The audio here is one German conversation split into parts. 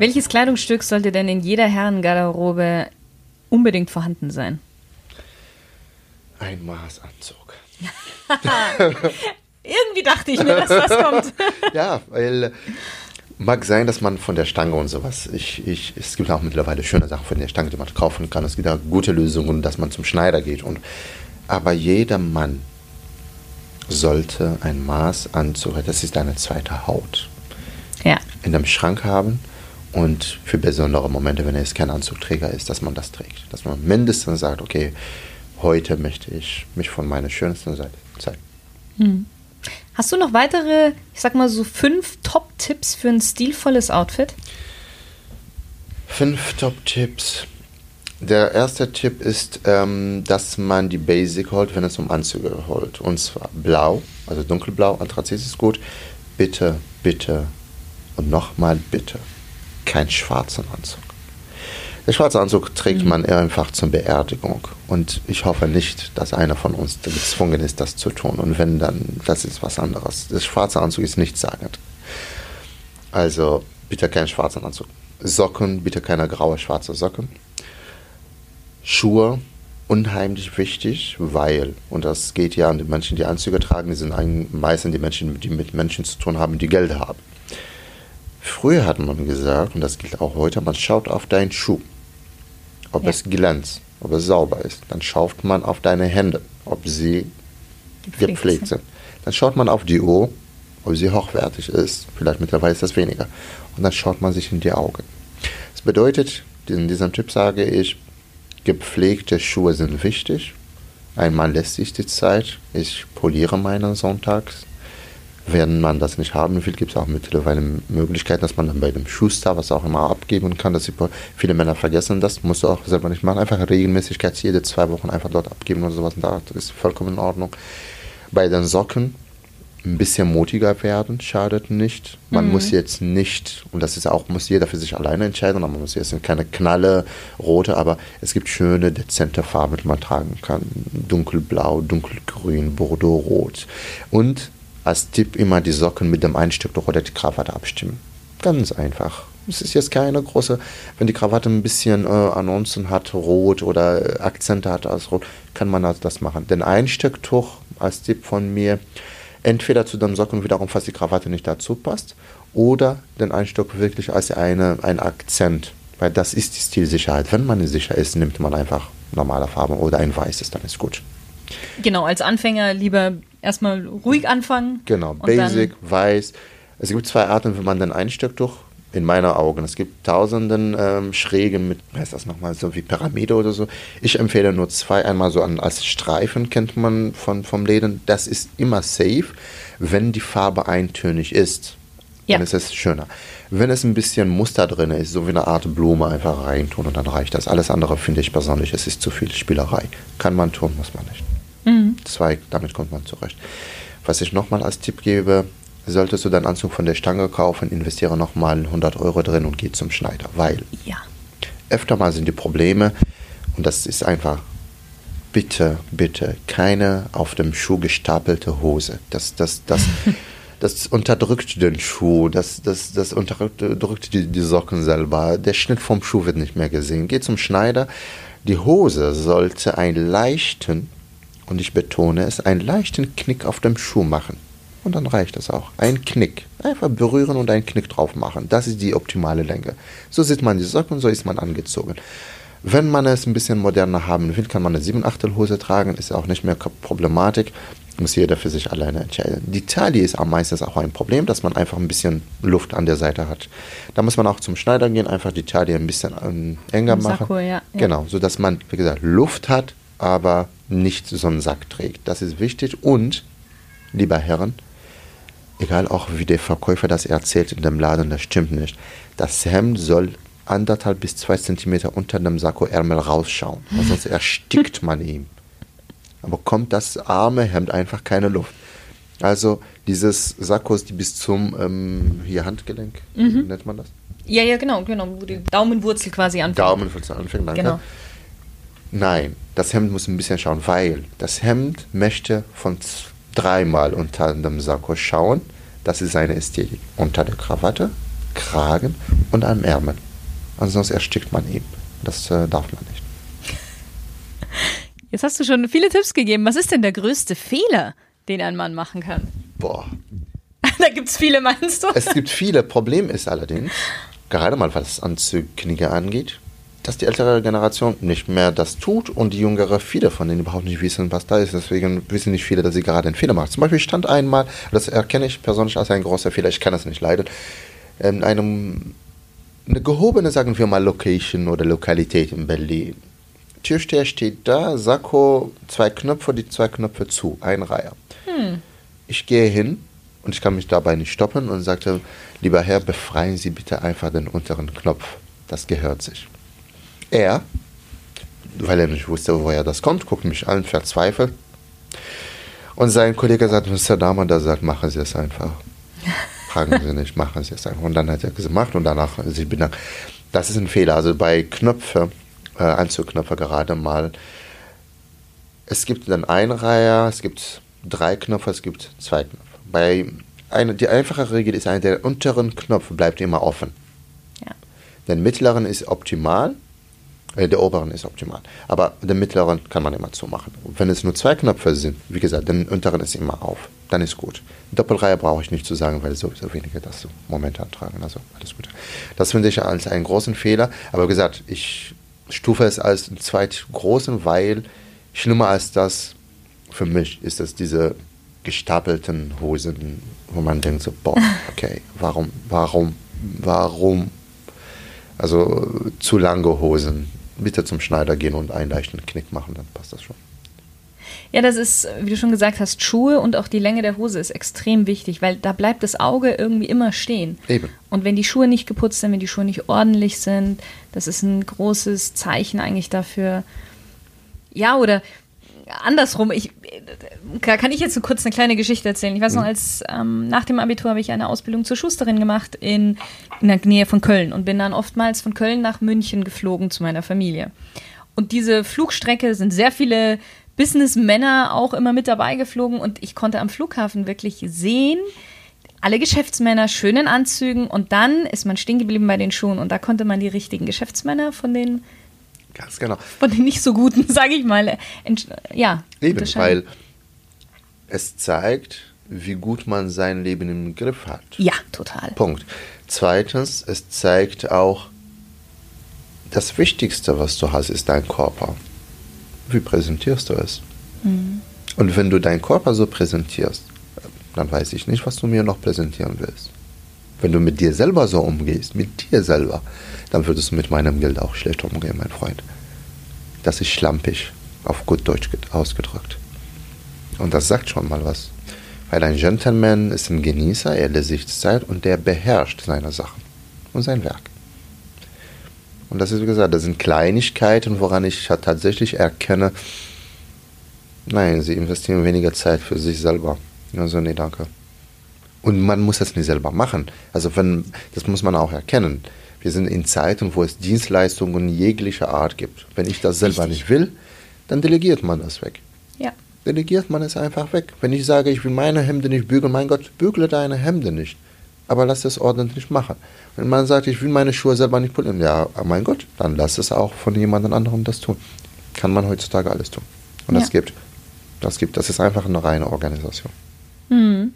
Welches Kleidungsstück sollte denn in jeder Herrengarderobe unbedingt vorhanden sein? Ein Maßanzug. Irgendwie dachte ich mir, dass das kommt. ja, weil mag sein, dass man von der Stange und sowas, ich, ich, es gibt auch mittlerweile schöne Sachen von der Stange, die man kaufen kann. Es gibt auch gute Lösungen, dass man zum Schneider geht. Und, aber jeder Mann sollte ein Maßanzug, das ist eine zweite Haut, ja. in dem Schrank haben und für besondere Momente, wenn er jetzt kein Anzugträger ist, dass man das trägt. Dass man mindestens sagt, okay, heute möchte ich mich von meiner schönsten Seite zeigen. Hm. Hast du noch weitere, ich sag mal so fünf Top-Tipps für ein stilvolles Outfit? Fünf Top-Tipps. Der erste Tipp ist, ähm, dass man die Basic holt, wenn es um Anzüge holt. Und zwar blau, also dunkelblau, Anthrazit ist gut. Bitte, bitte und nochmal bitte keinen schwarzen Anzug. Der schwarze Anzug trägt mhm. man einfach zur Beerdigung. Und ich hoffe nicht, dass einer von uns gezwungen ist, das zu tun. Und wenn, dann, das ist was anderes. Der schwarze Anzug ist nichtssagend. Also bitte keinen schwarzen Anzug. Socken, bitte keine graue, schwarze Socken. Schuhe, unheimlich wichtig, weil, und das geht ja an die Menschen, die Anzüge tragen, die sind meistens die Menschen, die mit Menschen zu tun haben, die Geld haben. Früher hat man gesagt, und das gilt auch heute, man schaut auf deinen Schuh, ob ja. es glänzt, ob es sauber ist. Dann schaut man auf deine Hände, ob sie gepflegt, gepflegt sind. Dann schaut man auf die Uhr, ob sie hochwertig ist. Vielleicht mittlerweile ist das weniger. Und dann schaut man sich in die Augen. Das bedeutet, in diesem Tipp sage ich, gepflegte Schuhe sind wichtig. Ein Mann lässt sich die Zeit. Ich poliere meine sonntags wenn man das nicht haben will, gibt es auch mittlerweile Möglichkeiten, dass man dann bei dem Schuster was auch immer abgeben kann. Dass viele Männer vergessen das, musst du auch selber nicht machen. Einfach Regelmäßigkeit jede zwei Wochen einfach dort abgeben oder sowas. Das ist vollkommen in Ordnung. Bei den Socken ein bisschen mutiger werden, schadet nicht. Man mhm. muss jetzt nicht, und das ist auch, muss jeder für sich alleine entscheiden, man muss jetzt keine knalle rote, aber es gibt schöne, dezente Farben, die man tragen kann. Dunkelblau, dunkelgrün, bordeauxrot. Und als Tipp immer die Socken mit dem Einstück oder die Krawatte abstimmen. Ganz einfach. Es ist jetzt keine große, wenn die Krawatte ein bisschen äh, Annoncen hat, rot oder Akzente hat als rot, kann man also das machen. Den Einstecktuch als Tipp von mir, entweder zu den Socken wiederum, falls die Krawatte nicht dazu passt, oder den Einsteck wirklich als eine, ein Akzent, weil das ist die Stilsicherheit. Wenn man sicher ist, nimmt man einfach normale Farben oder ein weißes, dann ist gut. Genau, als Anfänger lieber erstmal ruhig anfangen. Genau, basic, weiß. Es gibt zwei Arten, wenn man dann einsteckt durch. In meiner Augen. Es gibt tausenden ähm, Schrägen mit, heißt das nochmal, so wie Pyramide oder so. Ich empfehle nur zwei. Einmal so an, als Streifen kennt man von, vom Läden. Das ist immer safe, wenn die Farbe eintönig ist. Ja. Dann ist es schöner. Wenn es ein bisschen Muster drin ist, so wie eine Art Blume einfach reintun und dann reicht das. Alles andere finde ich persönlich, es ist zu viel Spielerei. Kann man tun, muss man nicht. Mhm. Zwei, damit kommt man zurecht. Was ich nochmal als Tipp gebe, solltest du deinen Anzug von der Stange kaufen, investiere nochmal 100 Euro drin und geh zum Schneider, weil ja. öfter mal sind die Probleme und das ist einfach bitte, bitte keine auf dem Schuh gestapelte Hose. Das, das, das, das unterdrückt den Schuh, das, das, das unterdrückt die, die Socken selber. Der Schnitt vom Schuh wird nicht mehr gesehen. Geh zum Schneider. Die Hose sollte einen leichten und ich betone es, einen leichten Knick auf dem Schuh machen. Und dann reicht das auch. Ein Knick. Einfach berühren und einen Knick drauf machen. Das ist die optimale Länge. So sieht man die Socken, so ist man angezogen. Wenn man es ein bisschen moderner haben will, kann man eine 7 Achtel Hose tragen, ist auch nicht mehr Problematik. Muss jeder für sich alleine entscheiden. Die Taille ist am meisten auch ein Problem, dass man einfach ein bisschen Luft an der Seite hat. Da muss man auch zum Schneider gehen, einfach die Taille ein bisschen ähm, enger machen. Sakko, ja, ja. Genau, sodass man, wie gesagt, Luft hat, aber nicht so einen Sack trägt. Das ist wichtig. Und, lieber Herren, egal auch wie der Verkäufer das erzählt in dem Laden, das stimmt nicht. Das Hemd soll anderthalb bis zwei Zentimeter unter dem Sakkoärmel rausschauen, sonst erstickt man ihn. Aber kommt das arme Hemd einfach keine Luft. Also dieses Sakkos, die bis zum ähm, hier Handgelenk, mhm. nennt man das? Ja, ja, genau, genau, wo die Daumenwurzel quasi anfängt. Daumenwurzel anfängt, danke. Genau. Nein, das Hemd muss ein bisschen schauen, weil das Hemd möchte von dreimal unter dem Sakko schauen. Das ist seine Ästhetik. Unter der Krawatte, Kragen und am Ärmel. Ansonsten erstickt man ihn. Das äh, darf man nicht. Jetzt hast du schon viele Tipps gegeben. Was ist denn der größte Fehler, den ein Mann machen kann? Boah. da gibt es viele, meinst du? Es gibt viele. Problem ist allerdings, gerade mal was Anzugkniege angeht, dass die ältere Generation nicht mehr das tut und die jüngere viele von denen überhaupt nicht wissen, was da ist. Deswegen wissen nicht viele, dass sie gerade einen Fehler macht. Zum Beispiel stand einmal, das erkenne ich persönlich als ein großer Fehler, ich kann das nicht leiden, in einem, eine gehobene, sagen wir mal, Location oder Lokalität in Berlin. Türsteher steht da, Sakko, zwei Knöpfe, die zwei Knöpfe zu, ein Reihe. Hm. Ich gehe hin und ich kann mich dabei nicht stoppen und sagte, lieber Herr, befreien Sie bitte einfach den unteren Knopf. Das gehört sich. Er, weil er nicht wusste, woher das kommt, guckt mich an, verzweifelt. Und sein Kollege sagt, Mr. Dahmer, der sagt, machen Sie es einfach. Fragen Sie nicht, machen Sie es einfach. Und dann hat er gemacht und danach sich bedankt. Das ist ein Fehler. Also bei Knöpfe, äh, Anzugknöpfe gerade mal. Es gibt dann Einreiher, es gibt drei Knöpfe, es gibt zwei Knöpfe. Bei eine, die einfache Regel ist, eine, der unteren Knopf bleibt immer offen. Ja. Der mittleren ist optimal, der oberen ist optimal. Aber den mittleren kann man immer zumachen. Wenn es nur zwei Knöpfe sind, wie gesagt, den unteren ist immer auf. Dann ist gut. Doppelreihe brauche ich nicht zu sagen, weil sowieso wenige das so momentan tragen. Also alles gut. Das finde ich als einen großen Fehler. Aber wie gesagt, ich stufe es als einen zweitgroßen, weil schlimmer als das für mich ist es diese gestapelten Hosen, wo man denkt so, boah, okay, warum, warum, warum? Also zu lange Hosen. Bitte zum Schneider gehen und einen leichten Knick machen, dann passt das schon. Ja, das ist, wie du schon gesagt hast, Schuhe und auch die Länge der Hose ist extrem wichtig, weil da bleibt das Auge irgendwie immer stehen. Eben. Und wenn die Schuhe nicht geputzt sind, wenn die Schuhe nicht ordentlich sind, das ist ein großes Zeichen eigentlich dafür. Ja, oder andersrum, ich, kann ich jetzt so kurz eine kleine Geschichte erzählen. Ich weiß noch, mhm. als ähm, nach dem Abitur habe ich eine Ausbildung zur Schusterin gemacht in, in der Nähe von Köln und bin dann oftmals von Köln nach München geflogen zu meiner Familie. Und diese Flugstrecke sind sehr viele Businessmänner auch immer mit dabei geflogen und ich konnte am Flughafen wirklich sehen, alle Geschäftsmänner schön in Anzügen und dann ist man stehen geblieben bei den Schuhen und da konnte man die richtigen Geschäftsmänner von den Ganz genau. Von den nicht so guten, sage ich mal, ja. Eben, weil es zeigt, wie gut man sein Leben im Griff hat. Ja, total. Punkt. Zweitens, es zeigt auch, das Wichtigste, was du hast, ist dein Körper wie präsentierst du es? Mhm. Und wenn du deinen Körper so präsentierst, dann weiß ich nicht, was du mir noch präsentieren willst. Wenn du mit dir selber so umgehst, mit dir selber, dann würdest du mit meinem Geld auch schlecht umgehen, mein Freund. Das ist schlampig, auf gut Deutsch ausgedrückt. Und das sagt schon mal was. Weil ein Gentleman ist ein Genießer, er lässt sich Zeit und der beherrscht seine Sachen und sein Werk. Und das ist, wie gesagt, das sind Kleinigkeiten, woran ich tatsächlich erkenne, nein, sie investieren weniger Zeit für sich selber. Also, nee, danke. Und man muss das nicht selber machen. Also, wenn, das muss man auch erkennen. Wir sind in Zeiten, wo es Dienstleistungen jeglicher Art gibt. Wenn ich das selber Richtig. nicht will, dann delegiert man das weg. Ja. Delegiert man es einfach weg. Wenn ich sage, ich will meine Hemde nicht bügeln, mein Gott, bügle deine Hemde nicht aber lass es ordentlich machen. Wenn man sagt, ich will meine Schuhe selber nicht polieren, ja, mein Gott, dann lass es auch von jemand anderem das tun. Kann man heutzutage alles tun. Und ja. das gibt, das gibt, das ist einfach eine reine Organisation. Hm.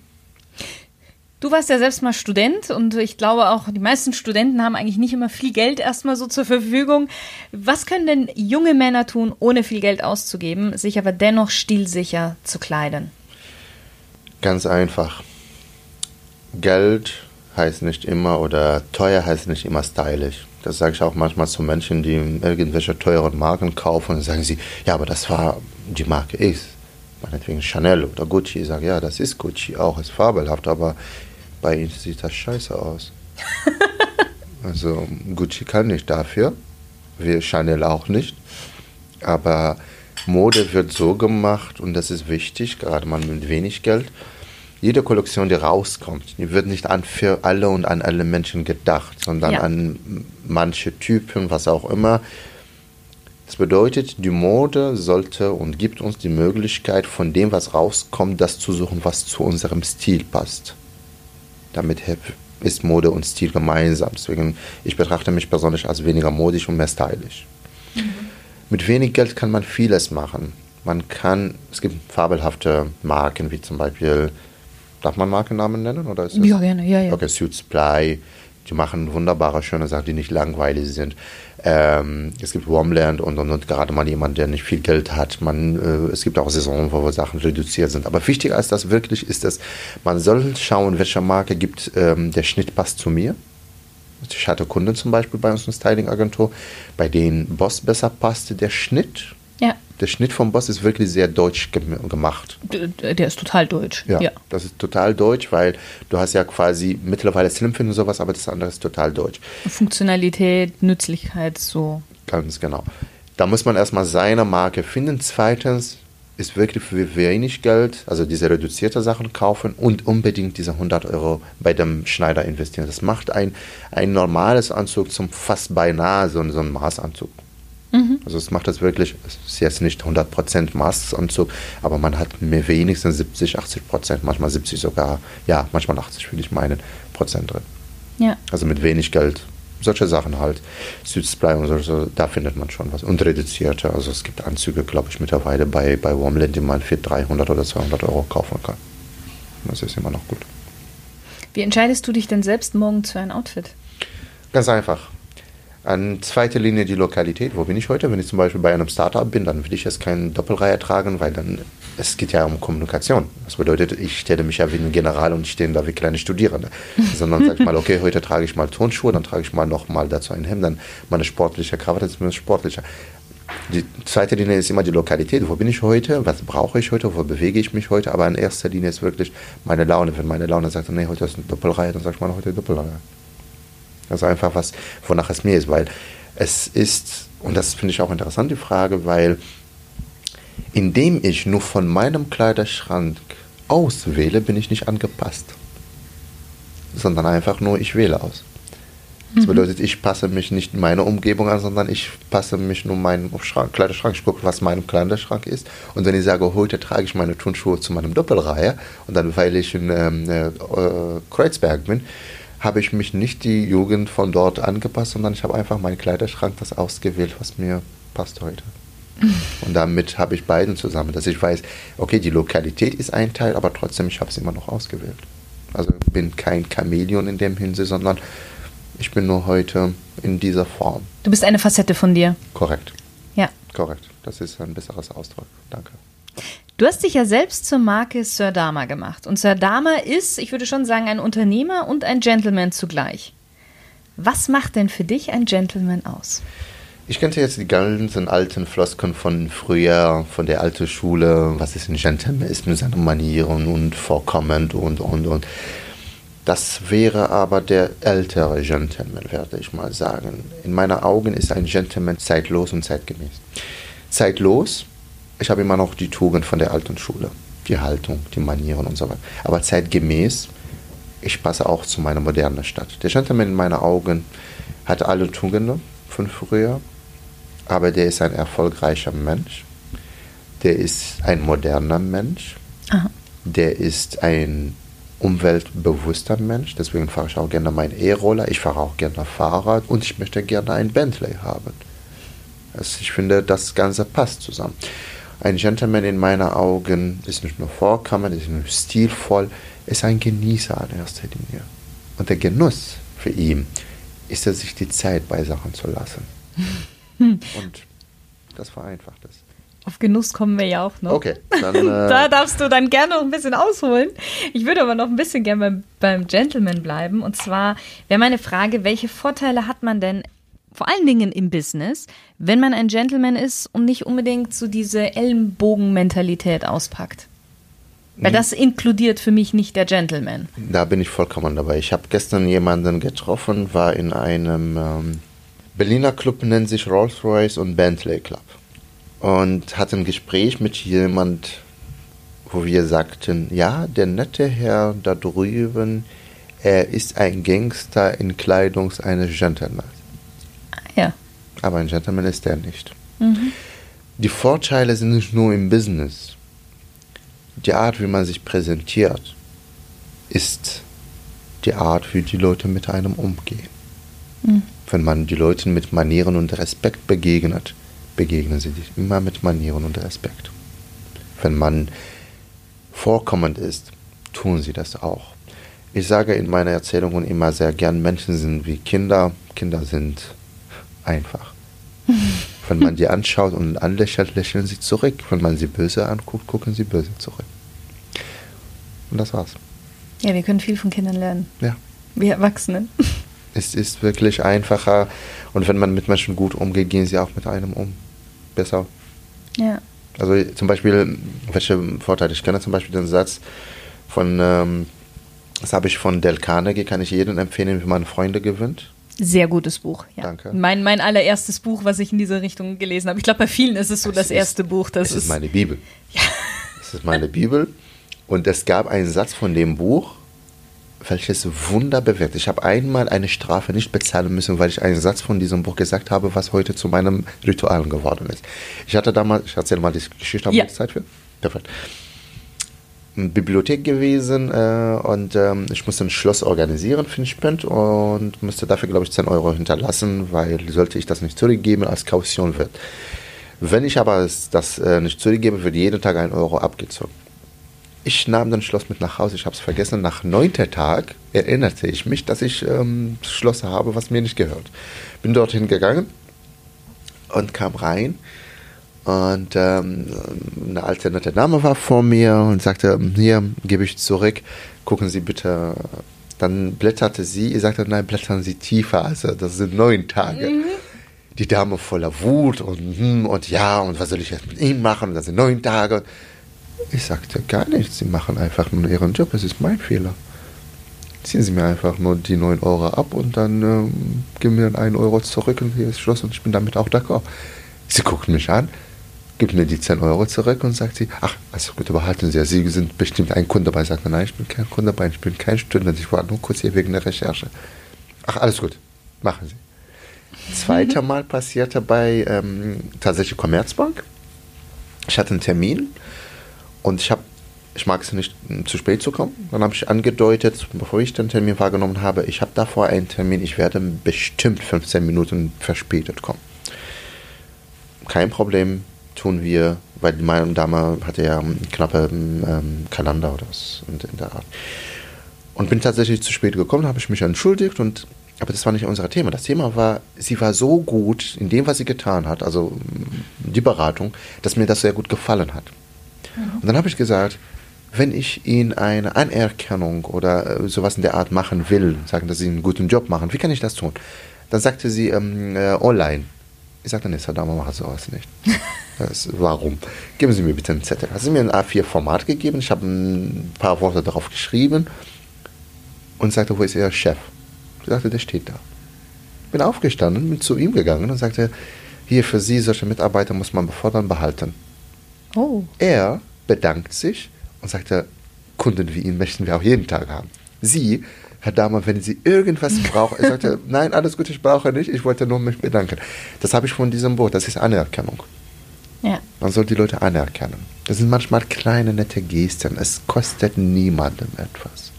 Du warst ja selbst mal Student und ich glaube auch, die meisten Studenten haben eigentlich nicht immer viel Geld erstmal so zur Verfügung. Was können denn junge Männer tun, ohne viel Geld auszugeben, sich aber dennoch stilsicher zu kleiden? Ganz einfach. Geld heißt nicht immer oder teuer heißt nicht immer stylisch. Das sage ich auch manchmal zu Menschen, die irgendwelche teuren Marken kaufen und sagen sie, ja, aber das war die Marke X. Meinetwegen Chanel oder Gucci. Ich sage, ja, das ist Gucci auch, ist fabelhaft, aber bei ihnen sieht das scheiße aus. also Gucci kann nicht dafür, wir Chanel auch nicht. Aber Mode wird so gemacht und das ist wichtig, gerade mal mit wenig Geld jede Kollektion, die rauskommt, die wird nicht an für alle und an alle Menschen gedacht, sondern ja. an manche Typen, was auch immer. Das bedeutet, die Mode sollte und gibt uns die Möglichkeit, von dem, was rauskommt, das zu suchen, was zu unserem Stil passt. Damit ist Mode und Stil gemeinsam. Deswegen, ich betrachte mich persönlich als weniger modisch und mehr stylisch. Mhm. Mit wenig Geld kann man vieles machen. Man kann, es gibt fabelhafte Marken, wie zum Beispiel, darf man Markennamen nennen? Oder ist ja, gerne, ja, ja. Okay, Suit Supply, die machen wunderbare, schöne Sachen, die nicht langweilig sind. Ähm, es gibt Warmland und, und, und, gerade mal jemand, der nicht viel Geld hat. Man, äh, es gibt auch Saisonen, wo Sachen reduziert sind. Aber wichtiger als das wirklich ist es, man soll schauen, welche Marke gibt, ähm, der Schnitt passt zu mir. Ich hatte Kunden zum Beispiel bei uns in Styling-Agentur, bei denen Boss besser passte, der Schnitt ja. Der Schnitt vom Boss ist wirklich sehr deutsch gemacht. Der ist total deutsch. Ja, ja, das ist total deutsch, weil du hast ja quasi mittlerweile Slimfit und sowas, aber das andere ist total deutsch. Funktionalität, Nützlichkeit, so. Ganz genau. Da muss man erstmal seine Marke finden. Zweitens ist wirklich für wenig Geld, also diese reduzierte Sachen kaufen und unbedingt diese 100 Euro bei dem Schneider investieren. Das macht ein, ein normales Anzug zum fast beinahe so, so ein Maßanzug. Mhm. Also es macht das wirklich, es ist jetzt nicht 100% Maßanzug, aber man hat mehr wenigstens 70, 80%, manchmal 70 sogar, ja, manchmal 80 würde ich meinen, Prozent drin. Ja. Also mit wenig Geld. Solche Sachen halt. Südsply und so, da findet man schon was. Und reduzierte, also es gibt Anzüge, glaube ich, mittlerweile bei, bei Warmland, die man für 300 oder 200 Euro kaufen kann. Das ist immer noch gut. Wie entscheidest du dich denn selbst morgens für ein Outfit? Ganz einfach. An zweiter Linie die Lokalität. Wo bin ich heute? Wenn ich zum Beispiel bei einem Startup bin, dann will ich jetzt keine Doppelreihe tragen, weil dann, es geht ja um Kommunikation. Das bedeutet, ich stelle mich ja wie ein General und stehe da wie kleine Studierende. Sondern sage ich mal, okay, heute trage ich mal Turnschuhe, dann trage ich mal noch mal dazu ein Hemd, dann meine sportliche Krawatte, ist sportlicher. Die zweite Linie ist immer die Lokalität. Wo bin ich heute? Was brauche ich heute? Wo bewege ich mich heute? Aber in erster Linie ist wirklich meine Laune. Wenn meine Laune sagt, nee, heute ist eine Doppelreihe, dann sage ich mal, heute Doppelreihe. Also einfach was, wonach es mir ist, weil es ist, und das finde ich auch interessant, die Frage, weil indem ich nur von meinem Kleiderschrank auswähle, bin ich nicht angepasst, sondern einfach nur, ich wähle aus. Das mhm. bedeutet, ich passe mich nicht meiner Umgebung an, sondern ich passe mich nur meinem Schrank, Kleiderschrank. Ich gucke, was mein Kleiderschrank ist. Und wenn ich sage, heute trage ich meine Turnschuhe zu meinem Doppelreihe und dann, weil ich in ähm, äh, Kreuzberg bin, habe ich mich nicht die Jugend von dort angepasst, sondern ich habe einfach meinen Kleiderschrank das ausgewählt, was mir passt heute. Und damit habe ich beiden zusammen, dass ich weiß, okay, die Lokalität ist ein Teil, aber trotzdem, ich habe es immer noch ausgewählt. Also bin kein Chamäleon in dem Hinsicht, sondern ich bin nur heute in dieser Form. Du bist eine Facette von dir. Korrekt. Ja. Korrekt. Das ist ein besseres Ausdruck. Danke. Du hast dich ja selbst zur Marke Sir Dama gemacht. Und Sir Dama ist, ich würde schon sagen, ein Unternehmer und ein Gentleman zugleich. Was macht denn für dich ein Gentleman aus? Ich kannte jetzt die ganzen alten Flosken von früher, von der alten Schule, was ist ein Gentleman, ist mit seinen Manieren und vorkommend und, und, und. Das wäre aber der ältere Gentleman, werde ich mal sagen. In meinen Augen ist ein Gentleman zeitlos und zeitgemäß. Zeitlos, ich habe immer noch die Tugend von der alten Schule, die Haltung, die Manieren und so weiter. Aber zeitgemäß, ich passe auch zu meiner modernen Stadt. Der Gentleman in meinen Augen hat alle Tugenden von früher, aber der ist ein erfolgreicher Mensch. Der ist ein moderner Mensch. Aha. Der ist ein umweltbewusster Mensch. Deswegen fahre ich auch gerne meinen E-Roller. Ich fahre auch gerne Fahrrad und ich möchte gerne ein Bentley haben. Also ich finde, das Ganze passt zusammen. Ein Gentleman in meinen Augen ist nicht nur vorkommend, ist nicht nur stilvoll, ist ein Genießer in erster Linie. Und der Genuss für ihn ist es, sich die Zeit bei Sachen zu lassen. Und das vereinfacht es. Auf Genuss kommen wir ja auch noch. Okay. Dann, äh da darfst du dann gerne noch ein bisschen ausholen. Ich würde aber noch ein bisschen gerne beim, beim Gentleman bleiben. Und zwar wäre meine Frage, welche Vorteile hat man denn vor allen Dingen im Business, wenn man ein Gentleman ist und nicht unbedingt so diese Ellenbogen-Mentalität auspackt. Weil das inkludiert für mich nicht der Gentleman. Da bin ich vollkommen dabei. Ich habe gestern jemanden getroffen, war in einem ähm, Berliner Club, nennt sich Rolls-Royce und Bentley Club. Und hatte ein Gespräch mit jemand, wo wir sagten, ja, der nette Herr da drüben, er ist ein Gangster in Kleidung eines Gentleman. Ja. Aber ein Gentleman ist der nicht. Mhm. Die Vorteile sind nicht nur im Business. Die Art, wie man sich präsentiert, ist die Art, wie die Leute mit einem umgehen. Mhm. Wenn man die Leute mit Manieren und Respekt begegnet, begegnen sie sich immer mit Manieren und Respekt. Wenn man vorkommend ist, tun sie das auch. Ich sage in meinen Erzählungen immer sehr gern, Menschen sind wie Kinder, Kinder sind einfach. Wenn man die anschaut und anlächelt, lächeln sie zurück. Wenn man sie böse anguckt, gucken sie böse zurück. Und das war's. Ja, wir können viel von Kindern lernen. Ja. Wir Erwachsenen. Es ist wirklich einfacher. Und wenn man mit Menschen gut umgeht, gehen sie auch mit einem um. Besser. Ja. Also zum Beispiel, welche Vorteile? Ich kenne zum Beispiel den Satz von, ähm, das habe ich von Del Carnegie, kann ich jedem empfehlen, wie man Freunde gewinnt. Sehr gutes Buch, ja. Danke. Mein, mein allererstes Buch, was ich in diese Richtung gelesen habe. Ich glaube, bei vielen ist es so das, das erste ist, Buch. Das es ist, ist meine Bibel. Ja. Es ist meine Bibel. Und es gab einen Satz von dem Buch, welches Wunder bewirkt. Ich habe einmal eine Strafe nicht bezahlen müssen, weil ich einen Satz von diesem Buch gesagt habe, was heute zu meinem Ritual geworden ist. Ich hatte damals, ich erzähle mal die Geschichte, haben ja. Zeit für? Perfekt. Bibliothek gewesen äh, und ähm, ich musste ein Schloss organisieren für den Spend und musste dafür, glaube ich, 10 Euro hinterlassen, weil sollte ich das nicht zurückgeben, als Kaution wird. Wenn ich aber das äh, nicht zurückgebe, wird jeden Tag ein Euro abgezogen. Ich nahm das Schloss mit nach Hause, ich habe es vergessen. Nach neunter Tag erinnerte ich mich, dass ich ähm, Schloss habe, was mir nicht gehört. Bin dorthin gegangen und kam rein und ähm, eine alte nette Dame war vor mir und sagte, hier gebe ich zurück, gucken Sie bitte. Dann blätterte sie, ich sagte, nein, blättern Sie tiefer, also das sind neun Tage. Mhm. Die Dame voller Wut und, hm, und ja, und was soll ich jetzt mit ihm machen? Das sind neun Tage. Ich sagte gar nichts, Sie machen einfach nur Ihren Job, es ist mein Fehler. Ziehen Sie mir einfach nur die 9 Euro ab und dann ähm, geben mir dann 1 Euro zurück und hier ist Schluss und ich bin damit auch d'accord. Sie guckt mich an, gibt mir die 10 Euro zurück und sagt sie, ach, also gut, behalten Sie ja, Sie sind bestimmt ein Kunde dabei. Sagt nein, ich bin kein Kunde dabei, ich bin kein Student, ich war nur kurz hier wegen der Recherche. Ach, alles gut, machen Sie. Zweite Mal passierte bei ähm, tatsächlich Commerzbank. Ich hatte einen Termin und ich habe, ich mag es nicht zu spät zu kommen. Dann habe ich angedeutet, bevor ich den Termin wahrgenommen habe, ich habe davor einen Termin, ich werde bestimmt 15 Minuten verspätet kommen. Kein Problem, tun wir, weil meine Dame hatte ja einen knappen ähm, Kalender oder was in der Art. Und bin tatsächlich zu spät gekommen, habe ich mich entschuldigt und aber das war nicht unser Thema. Das Thema war, sie war so gut in dem, was sie getan hat, also die Beratung, dass mir das sehr gut gefallen hat. Mhm. Und dann habe ich gesagt, wenn ich Ihnen eine Anerkennung oder äh, sowas in der Art machen will, sagen, dass Sie einen guten Job machen, wie kann ich das tun? Dann sagte sie ähm, äh, online. Ich sagte, nee, Saddam macht sowas nicht. Das, warum? Geben Sie mir bitte einen Zettel. Hat sie mir ein A4-Format gegeben, ich habe ein paar Worte darauf geschrieben und sagte, wo ist Ihr Chef? Ich sagte, der steht da. Bin aufgestanden, bin zu ihm gegangen und sagte, hier für Sie, solche Mitarbeiter muss man befördern, behalten. Oh. Er bedankt sich und sagte, Kunden wie ihn möchten wir auch jeden Tag haben. Sie, Herr Dahmer, wenn Sie irgendwas brauchen, er sagte, nein, alles gut, ich brauche nicht, ich wollte nur mich bedanken. Das habe ich von diesem Wort, das ist Anerkennung. Man soll die Leute anerkennen. Das sind manchmal kleine, nette Gesten. Es kostet niemandem etwas.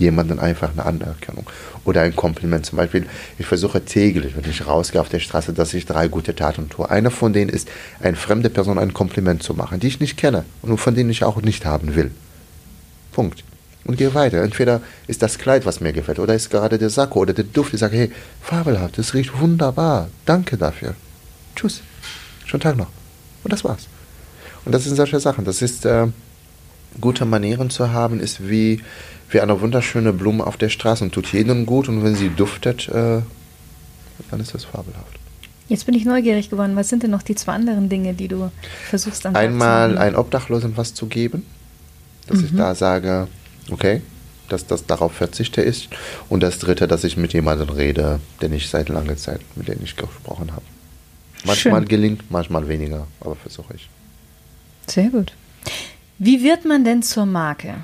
Jemanden einfach eine Anerkennung oder ein Kompliment. Zum Beispiel, ich versuche täglich, wenn ich rausgehe auf der Straße, dass ich drei gute Taten tue. Eine von denen ist, eine fremde Person ein Kompliment zu machen, die ich nicht kenne und von denen ich auch nicht haben will. Punkt. Und gehe weiter. Entweder ist das Kleid, was mir gefällt, oder ist gerade der Sakko oder der Duft. Ich sage, hey, fabelhaft, das riecht wunderbar. Danke dafür. Tschüss. Schönen Tag noch. Und das war's. Und das sind solche Sachen. Das ist, äh, gute Manieren zu haben, ist wie, wie eine wunderschöne Blume auf der Straße und tut jedem gut. Und wenn sie duftet, äh, dann ist das fabelhaft. Jetzt bin ich neugierig geworden. Was sind denn noch die zwei anderen Dinge, die du versuchst an Einmal ein Obdachlosen was zu geben, dass mhm. ich da sage, okay, dass das darauf verzichte ist. Und das dritte, dass ich mit jemandem rede, den ich seit langer Zeit, mit dem ich gesprochen habe. Manchmal Schön. gelingt, manchmal weniger, aber versuche ich. Sehr gut. Wie wird man denn zur Marke?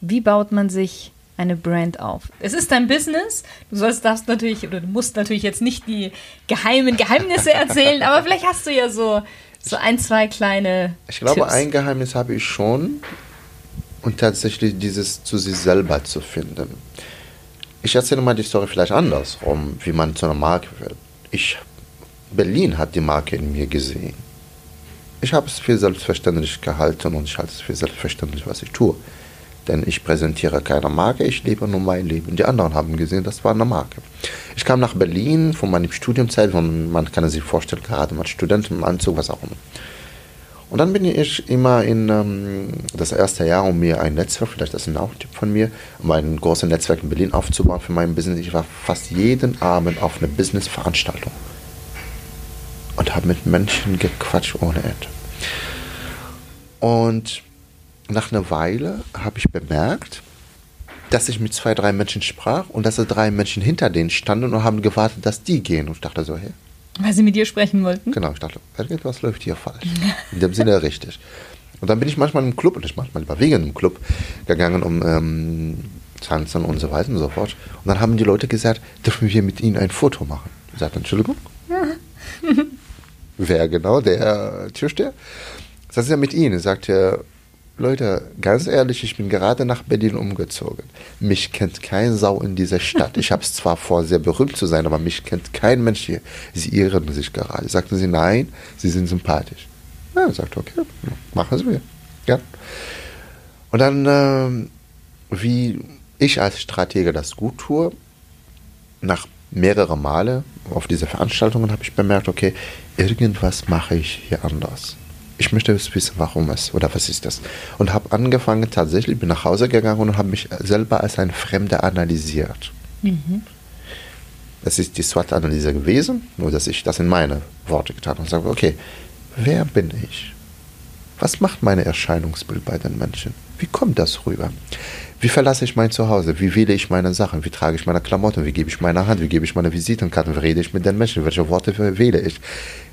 Wie baut man sich eine Brand auf? Es ist dein Business. Du sollst darfst natürlich oder du musst natürlich jetzt nicht die geheimen Geheimnisse erzählen, aber vielleicht hast du ja so so ein, zwei kleine Ich glaube, Tipps. ein Geheimnis habe ich schon und tatsächlich dieses zu sich selber zu finden. ich erzähle mal die Story vielleicht andersrum, wie man zu einer Marke wird. Ich, Berlin hat die Marke in mir gesehen. Ich habe es für selbstverständlich gehalten und ich halte es für selbstverständlich, was ich tue. Denn ich präsentiere keine Marke, ich lebe nur mein Leben. Die anderen haben gesehen, das war eine Marke. Ich kam nach Berlin von meiner Studienzeit, von, man kann sich vorstellen, gerade als Student im Anzug, was auch immer. Und dann bin ich immer in ähm, das erste Jahr, um mir ein Netzwerk, vielleicht das ist auch ein Tipp von mir, um ein großes Netzwerk in Berlin aufzubauen für mein Business. Ich war fast jeden Abend auf einer Business-Veranstaltung und habe mit Menschen gequatscht ohne Ende. Und nach einer Weile habe ich bemerkt, dass ich mit zwei, drei Menschen sprach und dass drei Menschen hinter denen standen und haben gewartet, dass die gehen. Und ich dachte so, hey. Weil sie mit dir sprechen wollten? Genau, ich dachte, irgendwas läuft hier falsch. In dem Sinne richtig. Und dann bin ich manchmal im Club, und ich manchmal überwiegend im Club, gegangen, um ähm, tanzen und so weiter und so fort. Und dann haben die Leute gesagt, dürfen wir mit ihnen ein Foto machen? Ich sagte, Entschuldigung? Wer genau? Der Türsteher? Das ist ja mit ihnen. Sagt er, Leute, ganz ehrlich, ich bin gerade nach Berlin umgezogen. Mich kennt kein Sau in dieser Stadt. Ich habe es zwar vor, sehr berühmt zu sein, aber mich kennt kein Mensch hier. Sie irren sich gerade. Sagten sie, nein, sie sind sympathisch. Ja, er sagt, okay, machen Sie mir. Ja. Und dann, ähm, wie ich als Stratege das gut tue, nach mehreren Male auf diese Veranstaltungen habe ich bemerkt, okay, irgendwas mache ich hier anders ich möchte wissen, warum es oder was ist das. Und habe angefangen, tatsächlich, bin nach Hause gegangen und habe mich selber als ein Fremder analysiert. Mhm. Das ist die SWOT-Analyse gewesen, nur dass ich das in meine Worte getan habe und sage, okay, wer bin ich? Was macht mein Erscheinungsbild bei den Menschen? Wie kommt das rüber? Wie verlasse ich mein Zuhause? Wie wähle ich meine Sachen? Wie trage ich meine Klamotten? Wie gebe ich meine Hand? Wie gebe ich meine Visitenkarten? Wie rede ich mit den Menschen? Welche Worte wähle ich?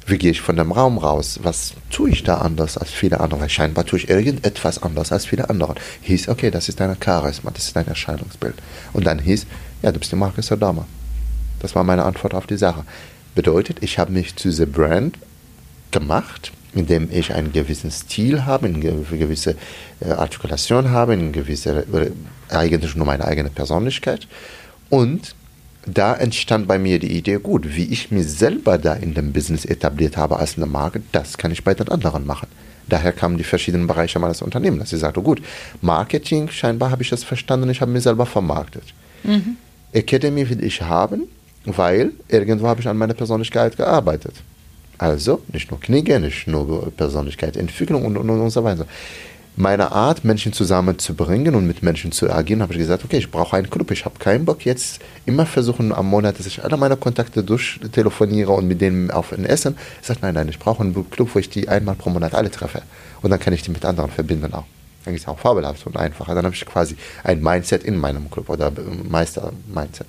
Wie gehe ich von dem Raum raus? Was tue ich da anders als viele andere? Scheinbar tue ich irgendetwas anders als viele andere. Hieß, okay, das ist dein Charisma, das ist dein Erscheinungsbild. Und dann hieß, ja, du bist die Marke Sodoma. Das war meine Antwort auf die Sache. Bedeutet, ich habe mich zu The Brand gemacht, indem ich einen gewissen Stil habe, eine gewisse äh, Artikulation habe, eine gewisse, äh, eigentlich nur meine eigene Persönlichkeit. Und da entstand bei mir die Idee, gut, wie ich mich selber da in dem Business etabliert habe als eine Marke, das kann ich bei den anderen machen. Daher kamen die verschiedenen Bereiche meines Unternehmens, dass ich sagte, gut, Marketing, scheinbar habe ich das verstanden, ich habe mich selber vermarktet. Mhm. Academy will ich haben, weil irgendwo habe ich an meiner Persönlichkeit gearbeitet. Also nicht nur Kniege, nicht nur Persönlichkeitsentwicklung und, und, und so weiter meine Art, Menschen zusammenzubringen und mit Menschen zu agieren, habe ich gesagt, okay, ich brauche einen Club. Ich habe keinen Bock jetzt immer versuchen am Monat, dass ich alle meine Kontakte durchtelefoniere und mit denen auf ein Essen. Ich sage, nein, nein, ich brauche einen Club, wo ich die einmal pro Monat alle treffe. Und dann kann ich die mit anderen verbinden auch. Dann ist es auch fabelhaft und einfacher. Dann habe ich quasi ein Mindset in meinem Club oder Meister-Mindset.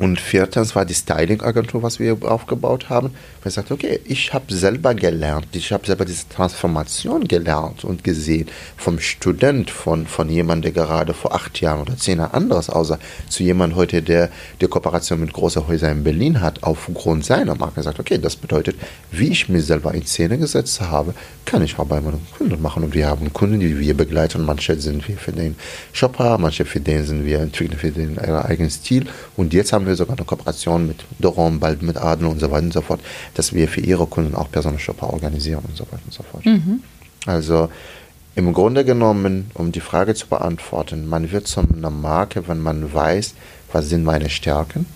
Und viertens war die Styling-Agentur, was wir aufgebaut haben. Wir sagten, okay, ich habe selber gelernt, ich habe selber diese Transformation gelernt und gesehen vom Student, von, von jemandem, der gerade vor acht Jahren oder zehn Jahren anderes aussah, zu jemandem heute, der die Kooperation mit großen Häusern in Berlin hat, aufgrund seiner Marke. sagt, okay, das bedeutet, wie ich mir selber in Szene gesetzt habe, kann ich auch bei meinen Kunden machen. Und wir haben Kunden, die wir begleiten. Manche sind wir für den Shopper, manche für den sind wir entwickeln für den eigenen Stil. Und jetzt haben wir wir sogar eine Kooperation mit Doron, bald mit Adel und so weiter und so fort, dass wir für ihre Kunden auch Personenshopper organisieren und so weiter und so fort. Mhm. Also im Grunde genommen, um die Frage zu beantworten, man wird zu einer Marke, wenn man weiß, was sind meine Stärken,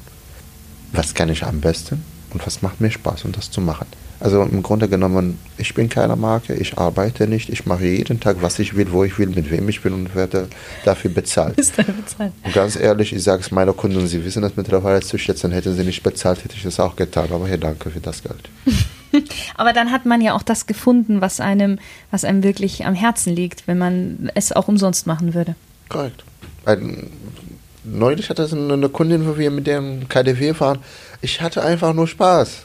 was kann ich am besten und was macht mir Spaß, um das zu machen. Also im Grunde genommen, ich bin keine Marke, ich arbeite nicht, ich mache jeden Tag, was ich will, wo ich will, mit wem ich will und werde dafür bezahlt. Ist bezahlt. Und ganz ehrlich, ich sage es meiner Kunden, sie wissen das mittlerweile zu schätzen, hätten sie nicht bezahlt, hätte ich das auch getan. Aber hey, danke für das Geld. Aber dann hat man ja auch das gefunden, was einem, was einem wirklich am Herzen liegt, wenn man es auch umsonst machen würde. Korrekt. Ein, neulich hatte eine Kundin, wo wir mit dem KDW fahren. Ich hatte einfach nur Spaß.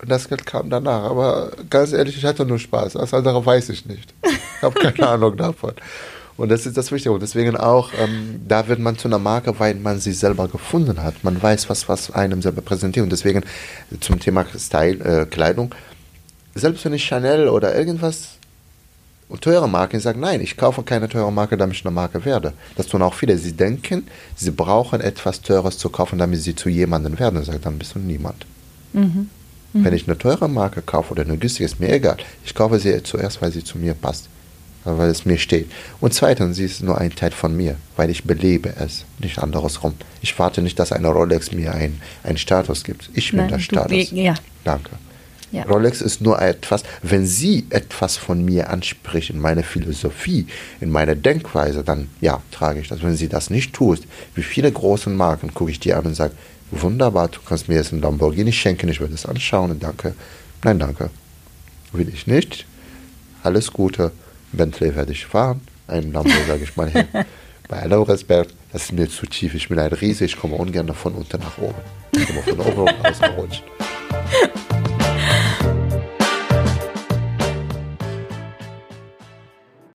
Und das Geld kam danach. Aber ganz ehrlich, ich hatte nur Spaß. Das andere weiß ich nicht. Ich habe keine Ahnung davon. Und das ist das Wichtige. Und deswegen auch, ähm, da wird man zu einer Marke, weil man sie selber gefunden hat. Man weiß, was, was einem selber präsentiert. Und deswegen zum Thema Style, äh, Kleidung. Selbst wenn ich Chanel oder irgendwas Und teure Marken sagen, nein, ich kaufe keine teure Marke, damit ich eine Marke werde. Das tun auch viele. Sie denken, sie brauchen etwas Teures zu kaufen, damit sie zu jemandem werden. Ich sage, dann bist du niemand. Mhm. Mhm. Wenn ich eine teure Marke kaufe oder eine günstige, ist mir egal. Ich kaufe sie zuerst, weil sie zu mir passt. Weil es mir steht. Und zweitens, sie ist nur ein Teil von mir, weil ich belebe es, nicht andersrum. Ich warte nicht, dass eine Rolex mir einen Status gibt. Ich bin Nein, der Status. Ja. Danke. Ja. Rolex ist nur etwas, wenn sie etwas von mir anspricht, in meine Philosophie, in meine Denkweise, dann ja, trage ich das. Wenn sie das nicht tust, wie viele große Marken, gucke ich dir an und sage, wunderbar, du kannst mir jetzt ein Lamborghini schenken, ich würde es anschauen und danke. Nein, danke. Will ich nicht. Alles Gute. Bentley werde ich fahren. Ein Lambo, sage ich mal hin. Bei Respekt, das ist mir zu tief. Ich bin ein Riese, ich komme ungern von unten nach oben. Ich komme von oben ausgerutscht.